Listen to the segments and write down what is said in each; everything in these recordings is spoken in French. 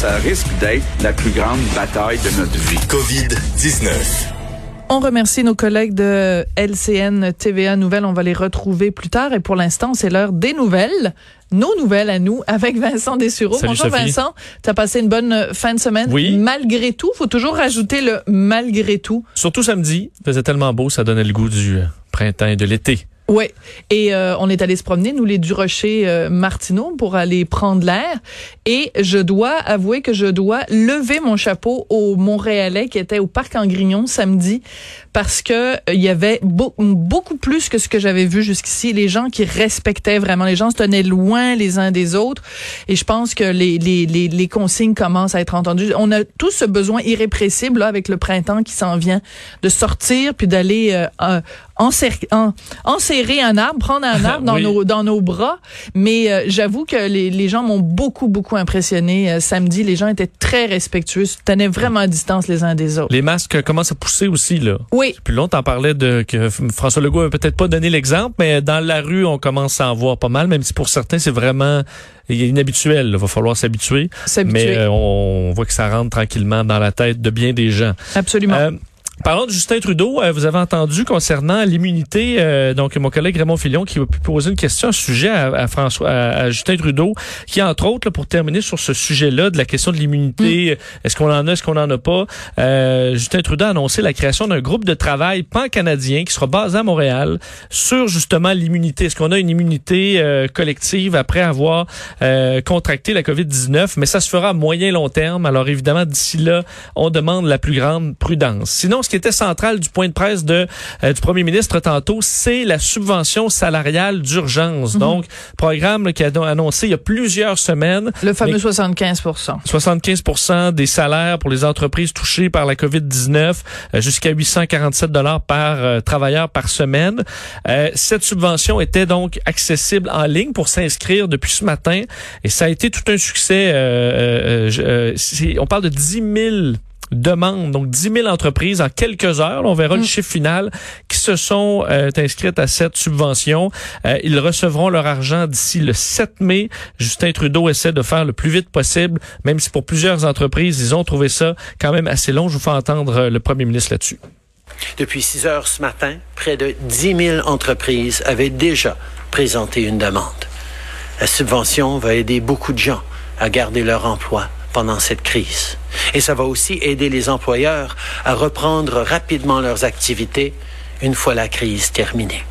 Ça risque d'être la plus grande bataille de notre vie. COVID-19. On remercie nos collègues de LCN TVA Nouvelles. On va les retrouver plus tard. Et pour l'instant, c'est l'heure des nouvelles. Nos nouvelles à nous avec Vincent Dessureau. Salut, Bonjour Sophie. Vincent. Tu as passé une bonne fin de semaine? Oui. Malgré tout, faut toujours rajouter le malgré tout. Surtout samedi, il faisait tellement beau, ça donnait le goût du printemps et de l'été. Oui. Et euh, on est allé se promener, nous, les Durocher euh, Martineau, pour aller prendre l'air. Et je dois avouer que je dois lever mon chapeau aux Montréalais qui étaient au Parc en Grignon samedi parce que euh, il y avait beau- beaucoup plus que ce que j'avais vu jusqu'ici. Les gens qui respectaient vraiment, les gens se tenaient loin les uns des autres. Et je pense que les, les, les, les consignes commencent à être entendues. On a tous ce besoin irrépressible là, avec le printemps qui s'en vient de sortir puis d'aller euh, euh, enser- en- un arbre, prendre un arbre dans, Oui. nos, dans nos bras. Mais euh, j'avoue que les, les gens m'ont beaucoup, beaucoup impressionné euh, samedi. Les gens étaient très respectueux, se tenaient vraiment à distance les uns des autres. Les masques commencent à pousser aussi, là. Oui, Puis longtemps, on parlait de que François Legault a peut-être pas donné l'exemple, mais dans la rue, on commence à en voir pas mal, même si pour certains, c'est vraiment inhabituel. Il va falloir s'habituer. s'habituer. Mais euh, on voit que ça rentre tranquillement dans la tête de bien des gens. Absolument. Euh, Parlons de Justin Trudeau. Euh, vous avez entendu concernant l'immunité, euh, donc mon collègue Raymond Filion qui a pu poser une question, un sujet à, à François, à, à Justin Trudeau, qui entre autres, là, pour terminer sur ce sujet-là de la question de l'immunité, est-ce qu'on en a, est-ce qu'on en a pas, euh, Justin Trudeau a annoncé la création d'un groupe de travail pan-canadien qui sera basé à Montréal sur justement l'immunité. Est-ce qu'on a une immunité euh, collective après avoir euh, contracté la COVID-19, mais ça se fera à moyen long terme. Alors évidemment, d'ici là, on demande la plus grande prudence. Sinon, ce qui était central du point de presse de euh, du premier ministre tantôt, c'est la subvention salariale d'urgence. Donc, programme qui a annoncé il y a plusieurs semaines le fameux mais- 75% 75% des salaires pour les entreprises touchées par la COVID-19 euh, jusqu'à 847 dollars par euh, travailleur par semaine. Euh, cette subvention était donc accessible en ligne pour s'inscrire depuis ce matin et ça a été tout un succès. euh, euh, euh, on parle de 10 000 demandes, donc 10 000 entreprises en quelques heures, on verra le chiffre final, qui se sont euh, inscrites à cette subvention. Euh, ils recevront leur argent d'ici le 7 mai. Justin Trudeau essaie de faire le plus vite possible, même si pour plusieurs entreprises, ils ont trouvé ça quand même assez long. Je vous fais entendre euh, le premier ministre là-dessus. Depuis 6 heures ce matin, près de 10 000 entreprises avaient déjà présenté une demande. La subvention va aider beaucoup de gens à garder leur emploi pendant cette crise. Et ça va aussi aider les employeurs à reprendre rapidement leurs activités une fois la crise terminée.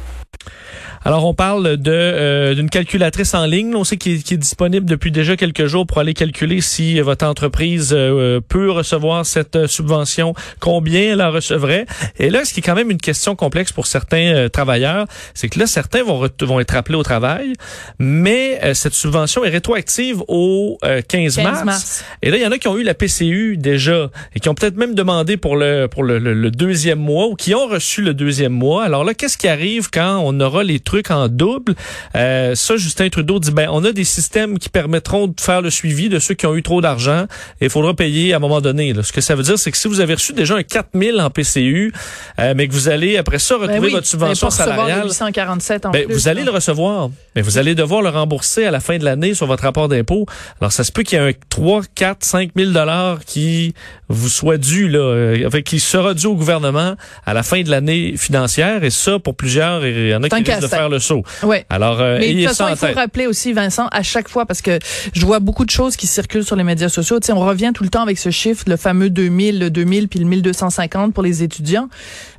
Alors, on parle de euh, d'une calculatrice en ligne. On sait qui est, disponible depuis déjà quelques jours pour aller calculer si votre entreprise euh, peut recevoir cette euh, subvention, combien elle en recevrait. Et là, ce qui est quand même une question complexe pour certains euh, travailleurs, c'est que là, certains vont, être appelés au travail, mais cette subvention est rétroactive au euh, 15, 15 mars. mars. Et là, il y en a qui ont eu la PCU déjà et qui ont peut-être même demandé pour le pour le, le- le deuxième mois ou qui ont reçu le deuxième mois. Alors là, qu'est-ce qui arrive quand on aura les trucs en double Euh, Ça, Justin Trudeau dit ben on a des systèmes qui permettront de faire le suivi de ceux qui ont eu trop d'argent et il faudra payer à un moment donné. là. Ce que ça veut dire, c'est que si vous avez reçu déjà un 4000 en PCU, euh, mais que vous allez après ça retrouver Ben oui, votre subvention salariale. 847 en Ben, plus, vous allez le recevoir, mais vous allez devoir le rembourser à la fin de l'année sur votre rapport d'impôt. Alors, ça se peut qu'il y ait un 3, 4, 5 000 dollars qui vous soit dû, là, euh, enfin, qui sera dû au gouvernement à la fin de l'année financière. Et ça, pour plusieurs, il y en a qui risquent de. Faire le saut. Ouais. Alors, euh, Mais de toute façon, il faut tête. rappeler aussi, Vincent, à chaque fois, parce que je vois beaucoup de choses qui circulent sur les médias sociaux. Tu sais, on revient tout le temps avec ce chiffre, le fameux 2000, le 2000 puis le 1250 pour les étudiants.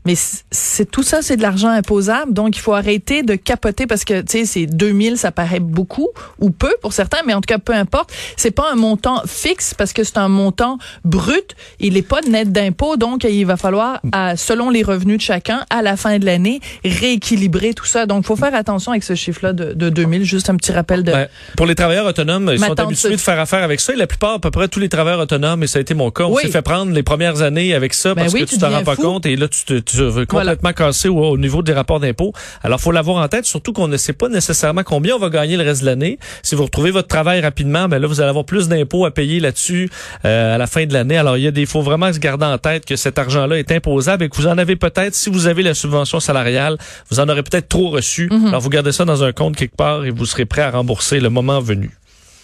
Mais c'est tout ça, c'est de l'argent imposable. Donc, il faut arrêter de capoter parce que, tu sais, c'est 2000, ça paraît beaucoup ou peu pour certains, mais en tout cas, peu importe. C'est pas un montant fixe parce que c'est un montant brut. Il est pas net d'impôt. Donc, il va falloir, à, selon les revenus de chacun, à la fin de l'année, rééquilibrer tout ça. Donc, faut faire attention avec ce chiffre-là de, de 2000. Juste un petit rappel de, Ouais. Pour les travailleurs autonomes, ils sont habitués de faire affaire avec ça. Et la plupart, à peu près tous les travailleurs autonomes, et ça a été mon cas, on Oui. s'est fait prendre les premières années avec ça Ben parce oui, que tu t'en rends pas fou. compte et là, tu te complètement cassé au, au niveau des rapports d'impôt. Alors, faut l'avoir en tête, surtout qu'on ne sait pas nécessairement combien on va gagner le reste de l'année. Si vous retrouvez votre travail rapidement, ben là, vous allez avoir plus d'impôts à payer là-dessus euh, à la fin de l'année. Alors, il y a des, faut vraiment se garder en tête que cet argent-là est imposable et que vous en avez peut-être, si vous avez la subvention salariale, vous en aurez peut-être trop reçu. Alors, vous gardez ça dans un compte quelque part et vous serez prêt à rembourser le moment venu.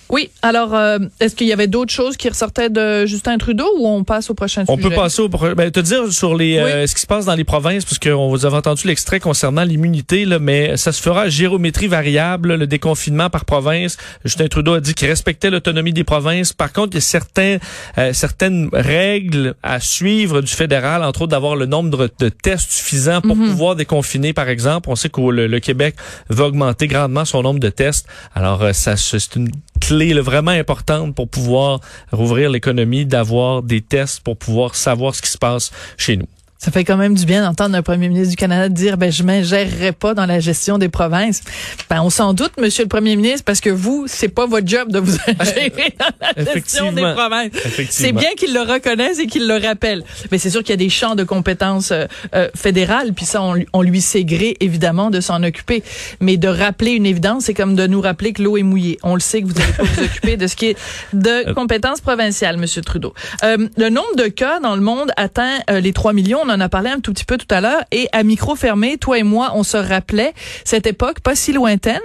Oui. Alors, euh, est-ce qu'il y avait d'autres choses qui ressortaient de Justin Trudeau ou on passe au prochain on sujet? peut passer au ben, te dire sur les Oui. euh, ce qui se passe dans les provinces parce qu'on vous avez entendu l'extrait concernant l'immunité là, mais ça se fera à géométrie variable le déconfinement par province. Justin Trudeau a dit qu'il respectait l'autonomie des provinces. Par contre, il y a certains euh, certaines règles à suivre du fédéral, entre autres d'avoir le nombre de, de tests suffisant pour Mhm. pouvoir déconfiner par exemple. On sait que le, le Québec va augmenter grandement son nombre de tests. Alors euh, ça c'est une clé là, vraiment importante pour pouvoir rouvrir l'économie, d'avoir des tests pour pouvoir savoir ce qui se passe chez nous. Ça fait quand même du bien d'entendre un premier ministre du Canada dire ben je m'ingérerai pas dans la gestion des provinces. Ben on s'en doute monsieur le premier ministre parce que vous c'est pas votre job de vous ingérer dans la gestion des provinces. C'est bien qu'il le reconnaisse et qu'il le rappelle. Mais c'est sûr qu'il y a des champs de compétences euh, euh, fédérales, puis ça, on, lui- on lui sait gré, évidemment, de s'en occuper. Mais de rappeler une évidence, c'est comme de nous rappeler que l'eau est mouillée. On le sait que vous n'allez pas vous occuper de ce qui est de compétences provinciales, Monsieur Trudeau. Euh, le nombre de cas dans le monde atteint euh, les 3 millions. On en a parlé un tout petit peu tout à l'heure. Et à micro fermé, toi et moi, on se rappelait cette époque pas si lointaine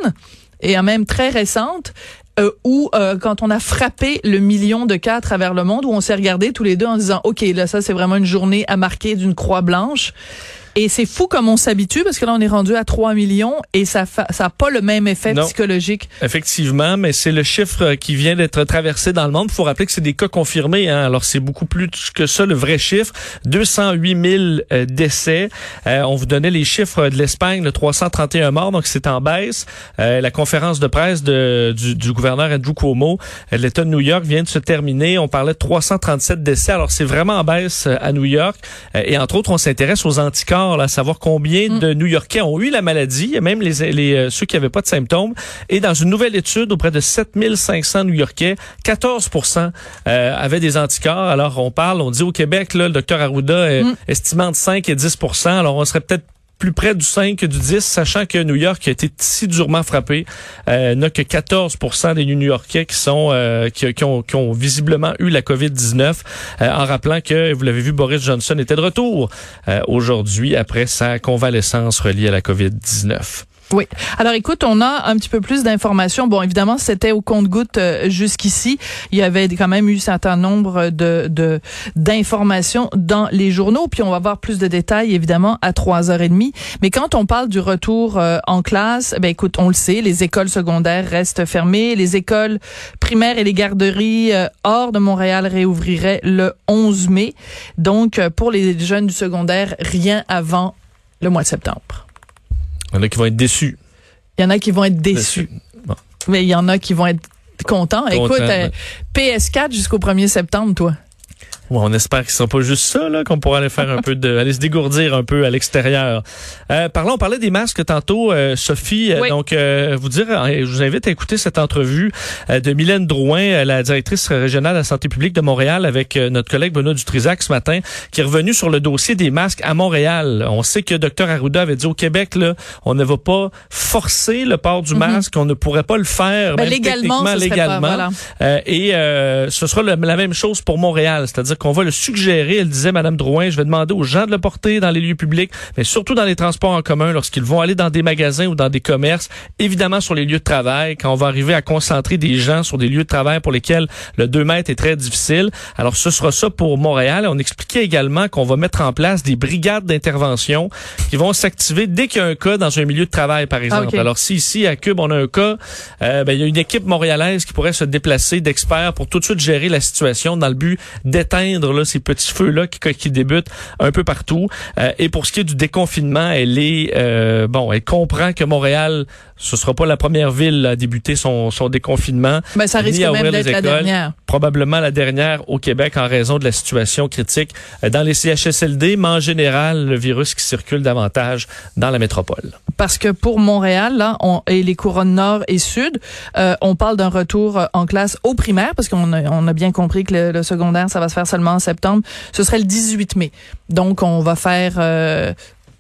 et même très récente, euh, où euh, quand on a frappé le million de cas à travers le monde, où on s'est regardé tous les deux en disant, OK, là, ça, c'est vraiment une journée à marquer d'une croix blanche. Et c'est fou comme on s'habitue, parce que là, on est rendu à 3 millions et ça fa- ça a pas le même effet Non. psychologique. Effectivement, mais c'est le chiffre qui vient d'être traversé dans le monde. Il faut rappeler que c'est des cas confirmés. Hein. Alors, c'est beaucoup plus que ça, le vrai chiffre. 208 000 euh, décès. Euh, on vous donnait les chiffres de l'Espagne, le 331 morts, donc c'est en baisse. Euh, la conférence de presse de, du, du gouverneur Andrew Cuomo euh, de l'État de New York vient de se terminer. On parlait de 337 décès. Alors, c'est vraiment en baisse euh, à New York. Euh, et entre autres, on s'intéresse aux anticorps, là, à savoir combien de New-Yorkais ont eu la maladie, même les, les euh, ceux qui n'avaient pas de symptômes. Et dans une nouvelle étude auprès de 7500 New-Yorkais, 14% euh, avaient des anticorps. Alors, on parle, on dit au Québec, là, le docteur Arruda est estimant de 5 et 10% Alors, on serait peut-être plus près du 5 que du 10, sachant que New York a été si durement frappé, euh, n'a que 14 des New-Yorkais qui sont euh, qui, qui ont, qui ont visiblement eu la COVID-19, euh, en rappelant que, vous l'avez vu, Boris Johnson était de retour euh, aujourd'hui après sa convalescence reliée à la COVID-19. Oui. Alors écoute, on a un petit peu plus d'informations. Bon, évidemment, c'était au compte-goutte euh, jusqu'ici. Il y avait quand même eu un certain nombre de de- d'informations dans les journaux. Puis on va avoir plus de détails, évidemment, à 3h30. Mais quand on parle du retour euh, en classe, ben écoute, on le sait, les écoles secondaires restent fermées. Les écoles primaires et les garderies euh, hors de Montréal réouvriraient le 11 mai. Donc, pour les jeunes du secondaire, rien avant le mois de septembre. Il y en a qui vont être déçus. Il y en a qui vont être déçus. Bon. Mais il y en a qui vont être contents. Écoute, euh, ouais. PS4 jusqu'au 1er septembre, toi. On espère que ce sera pas juste ça, là, qu'on pourra aller faire un peu de, aller se dégourdir un peu à l'extérieur. Euh, parlons, on parlait des masques tantôt, euh, Sophie. Euh, Oui. Donc, euh, vous dire, euh, je vous invite à écouter cette entrevue euh, de Mylène Drouin, la directrice régionale de la santé publique de Montréal, avec notre collègue Benoît Dutrisac ce matin, qui est revenu sur le dossier des masques à Montréal. On sait que Dr Arruda avait dit au Québec, là, on ne va pas forcer le port du masque, on ne pourrait pas le faire, Mhm. Ben, même légalement, serait pas, légalement. voilà. Euh, et euh, ce sera le- la même chose pour Montréal, c'est-à-dire qu'on va le suggérer. Elle disait, Madame Drouin, je vais demander aux gens de le porter dans les lieux publics, mais surtout dans les transports en commun, lorsqu'ils vont aller dans des magasins ou dans des commerces, évidemment sur les lieux de travail, quand on va arriver à concentrer des gens sur des lieux de travail pour lesquels le 2 mètres est très difficile. Alors ce sera ça pour Montréal. On expliquait également qu'on va mettre en place des brigades d'intervention qui vont s'activer dès qu'il y a un cas dans un milieu de travail, par exemple. ok. Alors si ici à Cube on a un cas, euh, ben, il y a une équipe montréalaise qui pourrait se déplacer d'experts pour tout de suite gérer la situation dans le but d'éteindre là, ces petits feux-là qui, qui débutent un peu partout. Euh, et pour ce qui est du déconfinement, elle est euh, bon, elle comprend que Montréal, ce sera pas la première ville à débuter son, son déconfinement. Ben, ça risque ni à même d'être la dernière. Probablement la dernière au Québec en raison de la situation critique euh, dans les CHSLD, mais en général, le virus qui circule davantage dans la métropole. Parce que pour Montréal, là, on, et les couronnes nord et sud, euh, on parle d'un retour euh, en classe au primaire, parce qu'on a, on a bien compris que le, le secondaire, ça va se faire seulement en septembre. Ce serait le 18 mai. Donc, on va faire euh,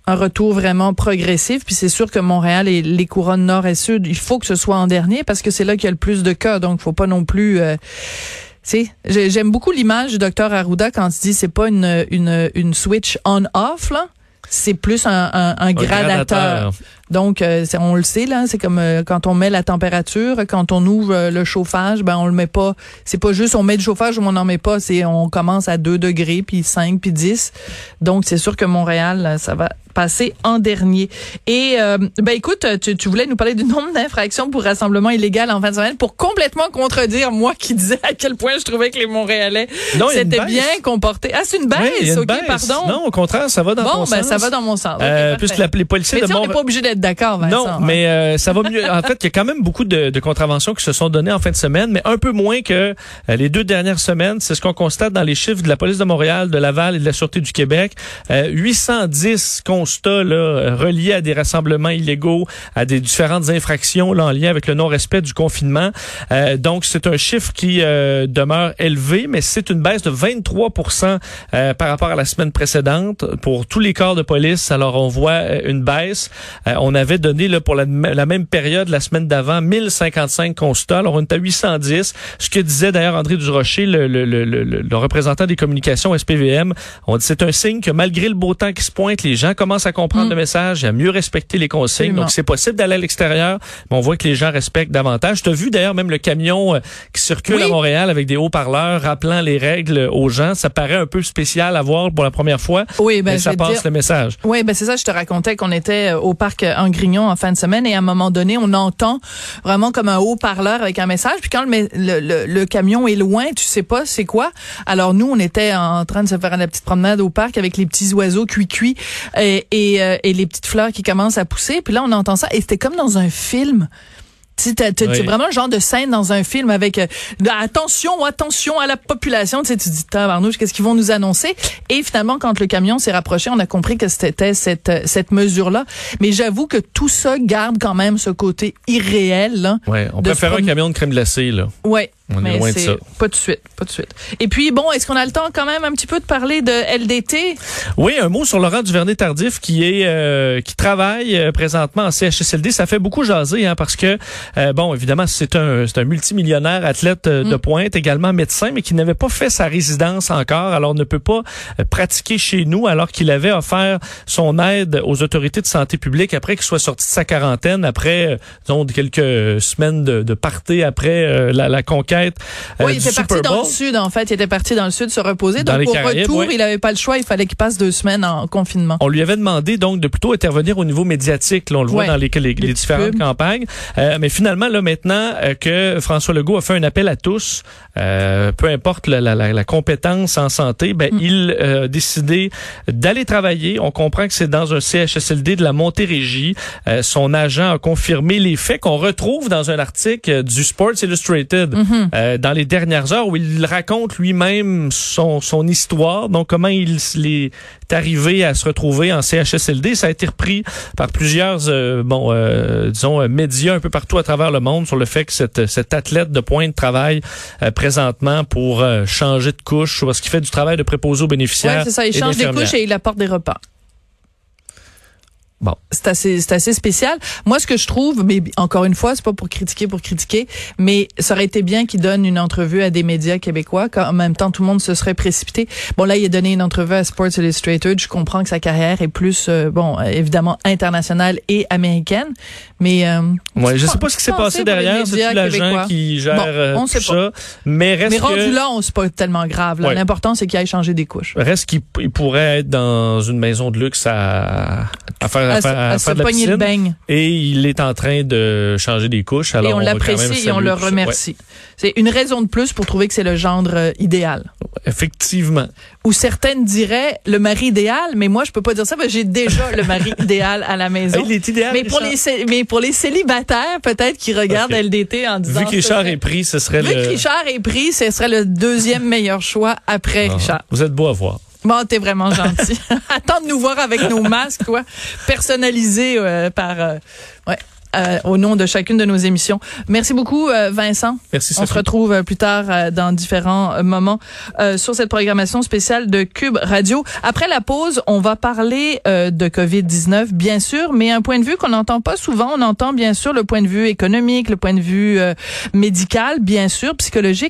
un retour vraiment progressif. Puis c'est sûr que Montréal et les couronnes nord et sud, il faut que ce soit en dernier, parce que c'est là qu'il y a le plus de cas. Donc, faut pas non plus... Euh, tu sais, j'ai- j'aime beaucoup l'image du docteur Arruda quand il dit c'est pas une, une, une switch on-off, là. c'est plus un, un, un gradateur. gradateur. Donc, euh, on le sait là, c'est comme euh, quand on met la température, quand on ouvre euh, le chauffage, ben on le met pas. C'est pas juste on met du chauffage ou on n'en met pas. C'est on commence à 2 degrés, puis 5, puis 10. Donc, c'est sûr que Montréal, là, ça va passer en dernier. Et euh, ben écoute, tu, tu voulais nous parler du nombre d'infractions pour rassemblement illégal en fin de semaine pour complètement contredire moi qui disais à quel point je trouvais que les Montréalais s'étaient bien comportés. Ah, c'est une baisse, Oui, une ok, baisse. pardon. Non, au contraire, ça va dans bon, ton ben sens. ça va dans mon sens. Ok, Euh, puisque la- les policiers Mais de on Mont- n'est pas obligé d'être d'accord, Vincent. Non, hein. mais euh, ça va mieux. En fait, il y a quand même beaucoup de, de contraventions qui se sont données en fin de semaine, mais un peu moins que les deux dernières semaines. C'est ce qu'on constate dans les chiffres de la police de Montréal, de Laval et de la Sûreté du Québec. Euh, 810 constats là, reliés à des rassemblements illégaux, à des différentes infractions là, en lien avec le non-respect du confinement. Euh, donc, c'est un chiffre qui euh, demeure élevé, mais c'est une baisse de 23 euh, par rapport à la semaine précédente pour tous les corps de police. Alors, on voit euh, une baisse. On avait donné pour la, même période, la semaine d'avant, 1055 constats. Alors, on est à 810. Ce que disait d'ailleurs André Durocher, le, le, représentant des communications SPVM, c'est un signe que malgré le beau temps qui se pointe, les gens commencent à comprendre Mm. le message et à mieux respecter les consignes. Absolument. Donc, c'est possible d'aller à l'extérieur, mais on voit que les gens respectent davantage. Tu as vu d'ailleurs même le camion euh, qui circule Oui. à Montréal avec des haut-parleurs rappelant les règles aux gens. Ça paraît un peu spécial à voir pour la première fois, oui, ben, mais ça passe dire- le message. Oui, ben c'est ça, je te racontais qu'on était euh, au parc euh, en Grignon en fin de semaine et à un moment donné, on entend vraiment comme un haut-parleur avec un message. Puis quand le, me- le, le- le camion est loin, tu sais pas c'est quoi. Alors nous, on était en train de se faire la petite promenade au parc avec les petits oiseaux cuits-cuits et, et, euh, et les petites fleurs qui commencent à pousser. Puis là, on entend ça et c'était comme dans un film. Tu t'as- Oui. C'est vraiment le genre de scène dans un film avec euh, attention, attention à la population. Tu sais, tu dis, tabarnouche, qu'est-ce qu'ils vont nous annoncer? Et finalement, quand le camion s'est rapproché, on a compris que c'était cette, euh, cette mesure-là. Mais j'avoue que tout ça garde quand même ce côté irréel. Là. Ouais, on de préfère un camion de crème glacée là. Ouais. On est mais loin de ça. pas tout de suite, pas tout de suite. Et puis bon, est-ce qu'on a le temps quand même un petit peu de parler de LDT Oui, un mot sur Laurent Duvernay-Tardif qui est euh, qui travaille euh, présentement en CHSLD. Ça fait beaucoup jaser hein, parce que euh, bon, évidemment, c'est un c'est un multimillionnaire athlète euh, de Mm. pointe, également médecin, mais qui n'avait pas fait sa résidence encore. Alors ne peut pas pratiquer chez nous alors qu'il avait offert son aide aux autorités de santé publique après qu'il soit sorti de sa quarantaine, après disons quelques semaines de, de party après euh, la, la conquête euh, Oui, il était parti dans le sud en fait, il était parti dans le sud se reposer. Dans Donc au Caraïbes, retour, il avait pas le choix, il fallait qu'il passe deux semaines en confinement. On lui avait demandé donc de plutôt intervenir au niveau médiatique. Là, on le voit Ouais. dans les, les, les différentes pubs. campagnes. Euh, mais finalement, là maintenant euh, que François Legault a fait un appel à tous, euh, peu importe la, la, la, la compétence en santé, ben, Mm. il euh, a décidé d'aller travailler. On comprend que c'est dans un CHSLD de la Montérégie. Euh, son agent a confirmé les faits qu'on retrouve dans un article du Sports Illustrated Mhm. Euh, dans les dernières heures où il raconte lui-même son, son histoire, donc comment il est arrivé à se retrouver en CHSLD. Ça a été repris par plusieurs, euh, bon, euh, disons, euh, médias un peu partout à travers le monde sur le fait que cette, cet athlète de pointe travaille euh, présentement pour euh, changer de couche parce qu'il fait du travail de préposé aux bénéficiaires. Ouais, c'est ça, il change des couches et il apporte des repas. Bon. C'est assez, c'est assez spécial. Moi, ce que je trouve, mais encore une fois, c'est pas pour critiquer, pour critiquer, mais ça aurait été bien qu'il donne une entrevue à des médias québécois, quand en même temps tout le monde se serait précipité. Bon, là, il a donné une entrevue à Sports Illustrated. Je comprends que sa carrière est plus, euh, bon, évidemment internationale et américaine, mais euh, Ouais, je sais pas ce qui s'est passé derrière, c'est l'agent qui gère Bon, euh, on tout sait ça, mais reste mais que rendu là, on c'est pas tellement grave. Ouais. L'important, c'est qu'il aille changer des couches. Reste qu'il il pourrait être dans une maison de luxe à, à faire, à À, à à se faire de la piscine. Et il est en train de changer des couches. Alors et on, l'apprécie et on le remercie. C'est une raison de plus pour trouver que c'est le genre euh, idéal. Effectivement. Ou certaines diraient le mari idéal, mais moi je peux pas dire ça parce que j'ai déjà le mari idéal à la maison. Il est idéal. mais pour Richard. les mais pour les célibataires peut-être qui regardent Ok. LDT en disant Vu que Richard est pris, ce serait vu le. que Richard est pris, ce serait le deuxième meilleur choix après Ah, Richard. Vous êtes beau à voir. Bon, t'es vraiment gentil. Attends de nous voir avec nos masques, quoi, personnalisés euh, par, euh, ouais, euh, au nom de chacune de nos émissions. Merci beaucoup, Vincent. Merci, On se Sophie. retrouve plus tard dans différents moments sur cette programmation spéciale de Cube Radio. Après la pause, on va parler de COVID-19, bien sûr, mais un point de vue qu'on n'entend pas souvent. On entend bien sûr le point de vue économique, le point de vue médical, bien sûr, psychologique.